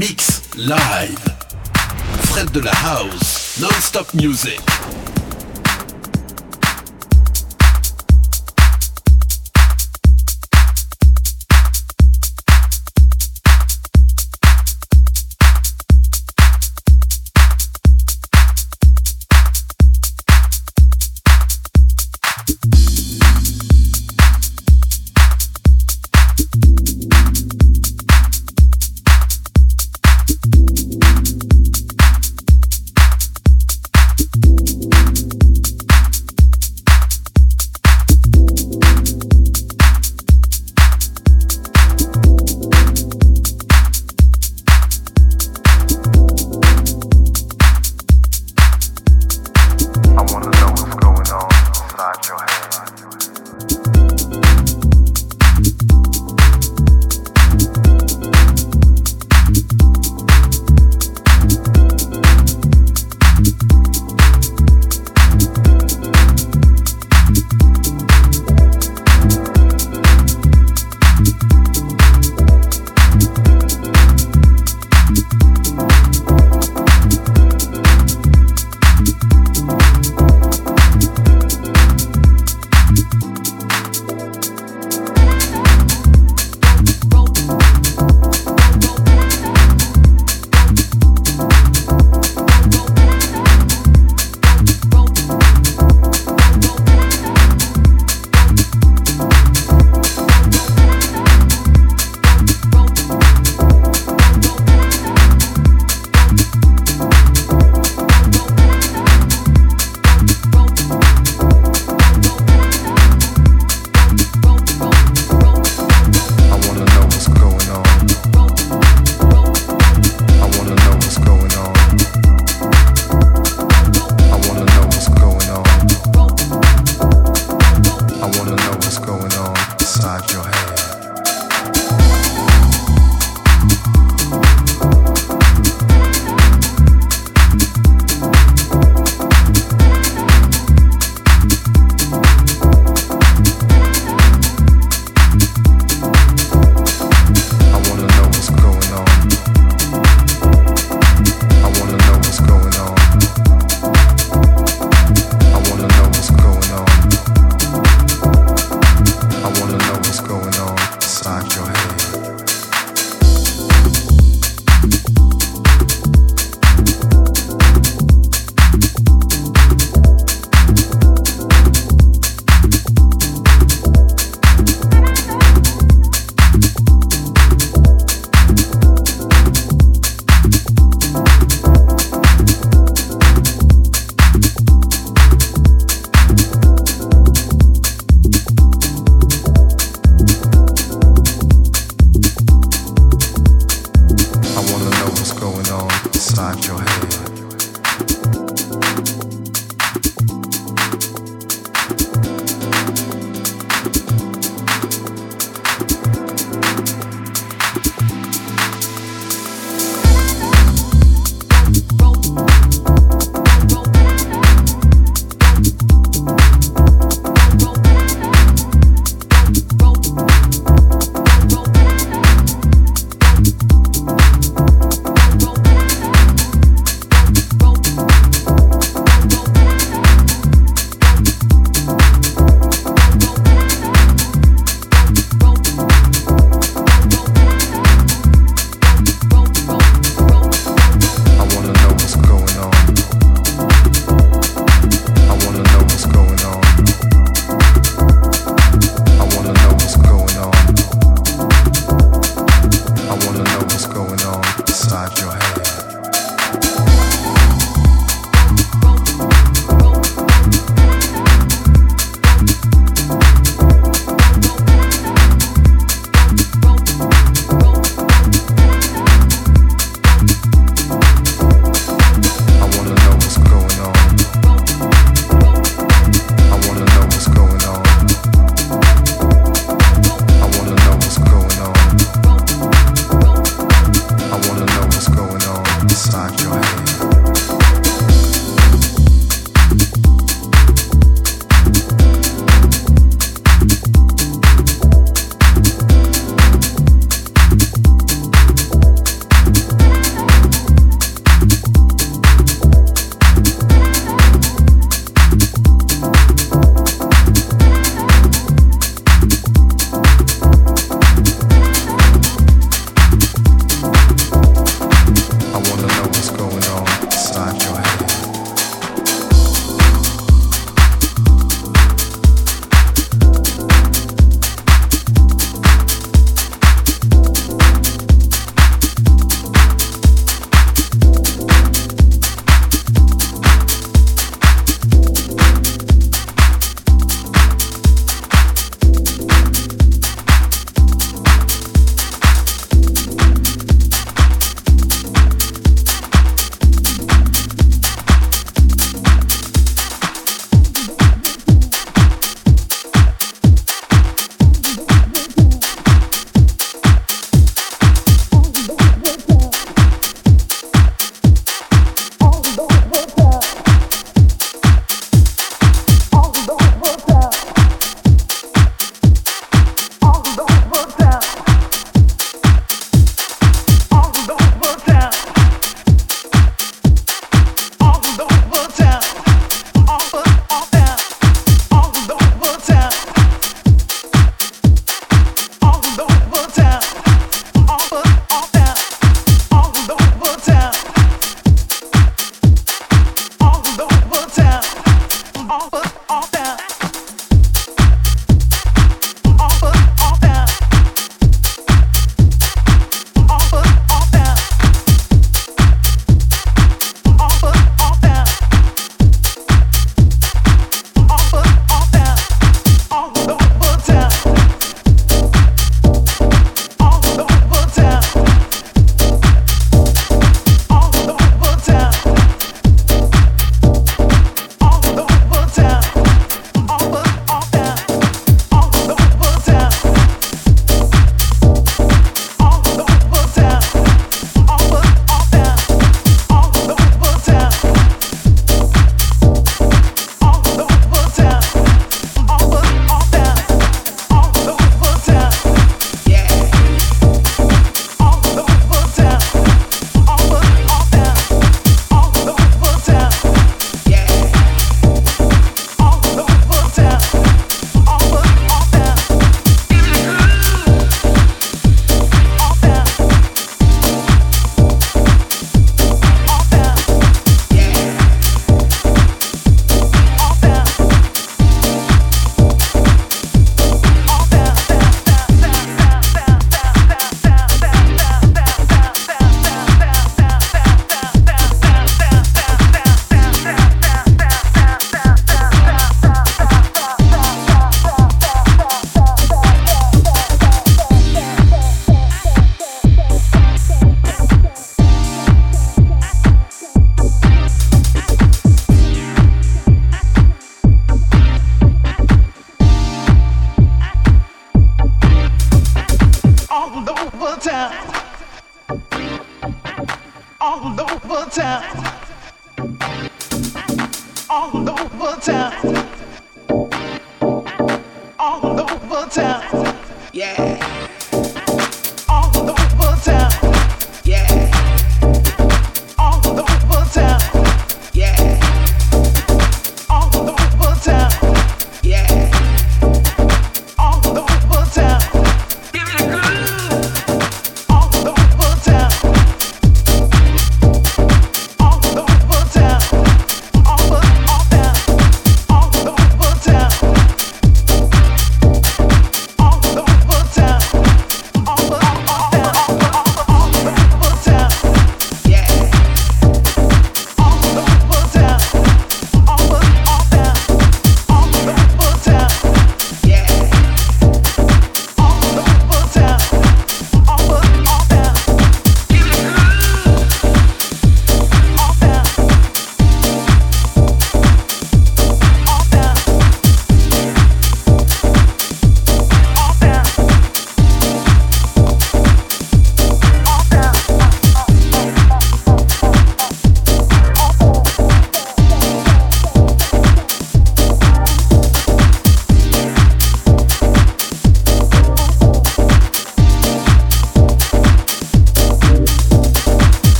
mix live. Fred de la House, non-stop music.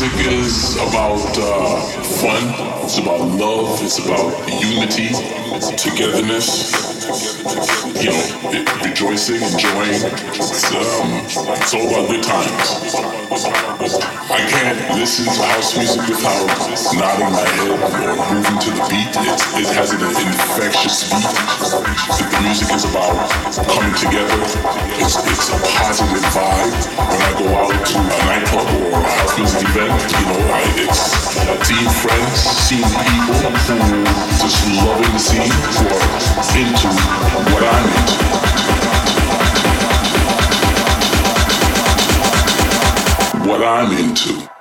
Music is about uh, fun. It's about love. It's about unity, it's togetherness. You know, rejoicing, enjoying. It's, um, it's all about good times. I can't listen to house music without nodding my head or moving to the beat. It, it has an infectious beat. The music is about coming together. It's, it's a positive vibe. When I go out to a nightclub or a house music event, you know, I, it's seeing friends, seeing people who just loving the scene, who are into. What I'm into.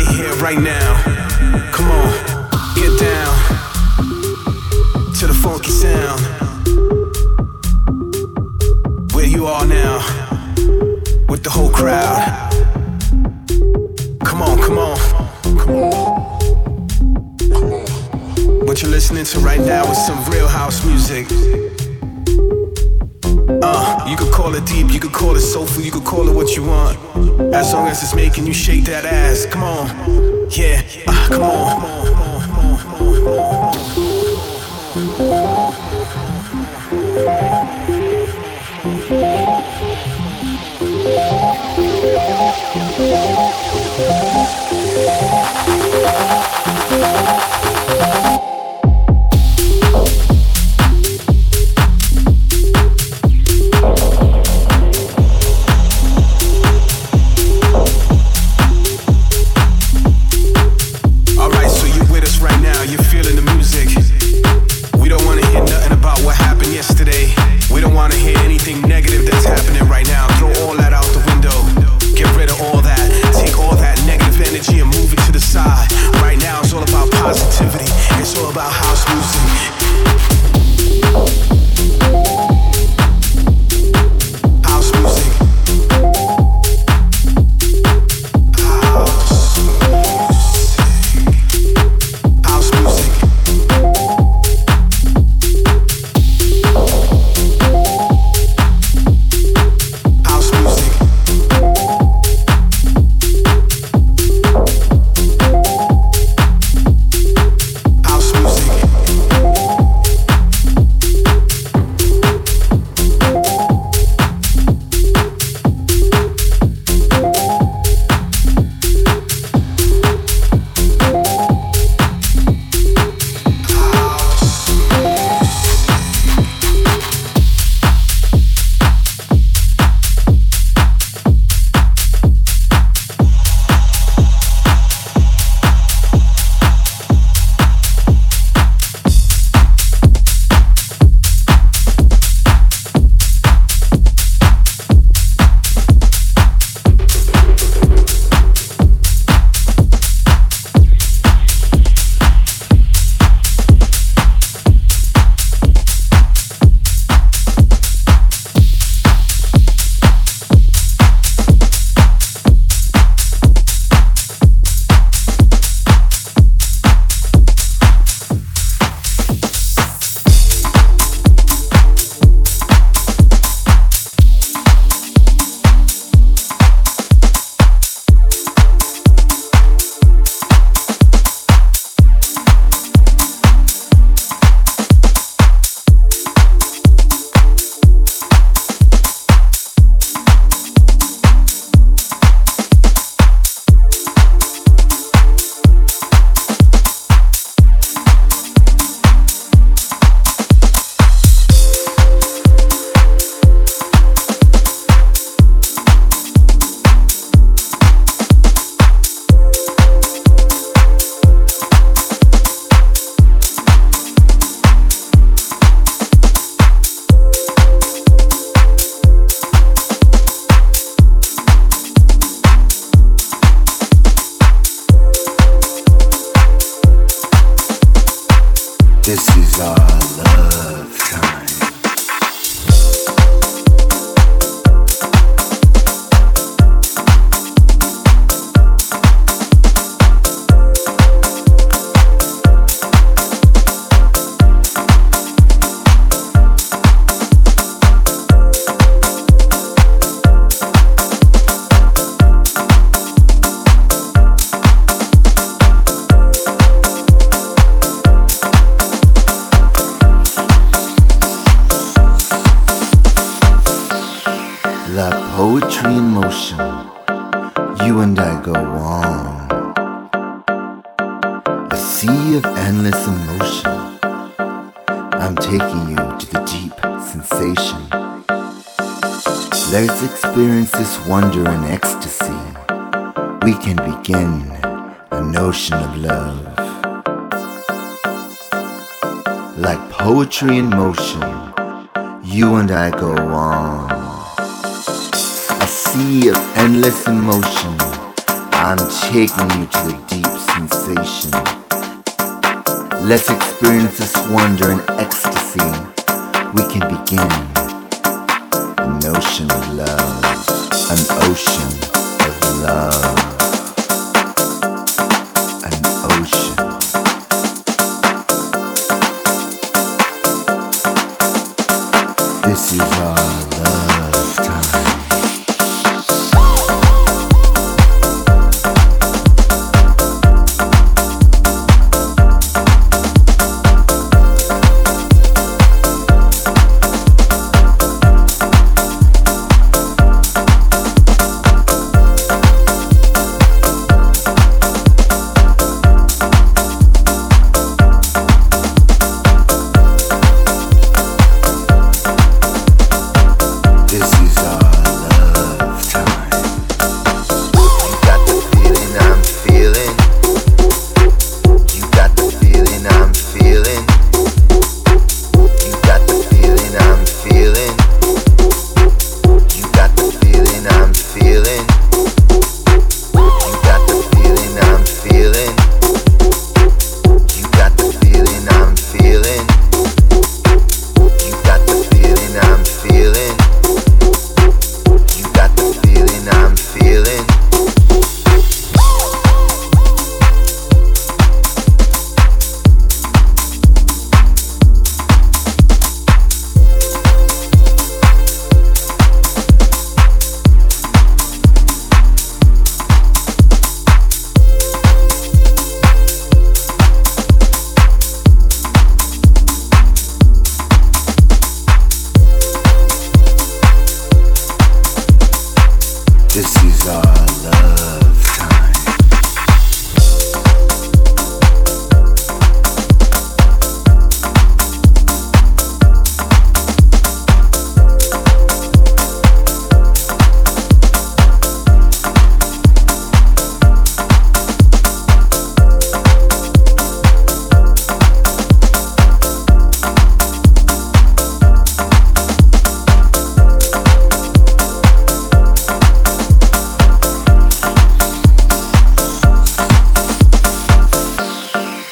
Right here, right now. Come on, get down to the funky sound. Where you are now, with the whole crowd. Come on, come on, come on. What you're listening to right now is some real house music. Uh, you could call it deep, you could call it soulful, you could call it what you want. As long as it's making you shake that ass. Come on, yeah, uh, come on. This is our love we can begin a notion of love. Like poetry in motion, you and I go on. A sea of endless emotion, I'm taking you to a deep sensation. Let's experience this wonder and ecstasy. We can begin the notion of love, an ocean love.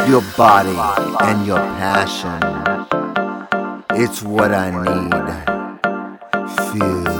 your body and your passion. It's what I need. Feel.